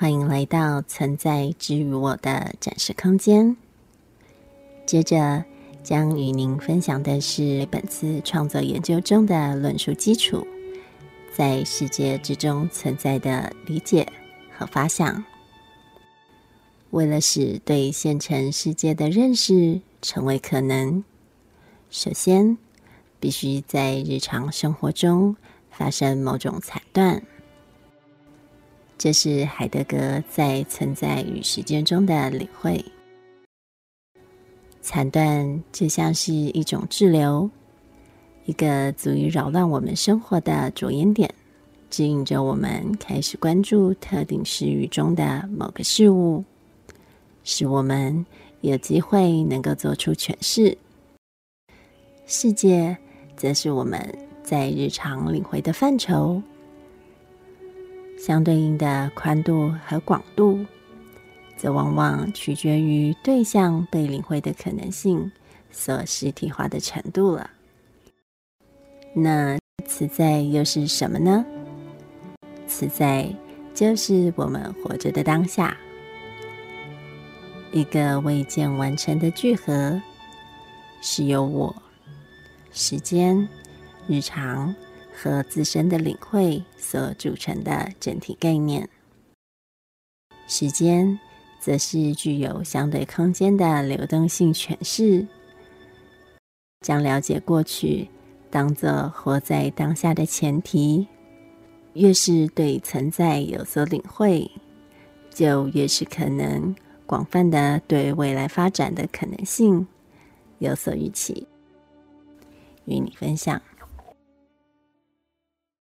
欢迎来到存在之于我的展示空间。接着将与您分享的是本次创作研究中的论述基础，在世界之中存在的理解和发想。为了使对现成世界的认识成为可能，首先必须在日常生活中发生某种裁断。这是海德格在《存在与时间》中的领会。残断就像是一种滞留，一个足以扰乱我们生活的着眼点，指引着我们开始关注特定时域中的某个事物，使我们有机会能够做出诠释。世界则是我们在日常领会的范畴。相对应的宽度和广度，则往往取决于对象被领会的可能性所实体化的程度了。那此在又是什么呢？此在就是我们活着的当下，一个未见完成的聚合，是由我、时间、日常。和自身的领会所组成的整体概念。时间则是具有相对空间的流动性诠释，将了解过去当作活在当下的前提。越是对存在有所领会，就越是可能广泛的对未来发展的可能性有所预期。与你分享。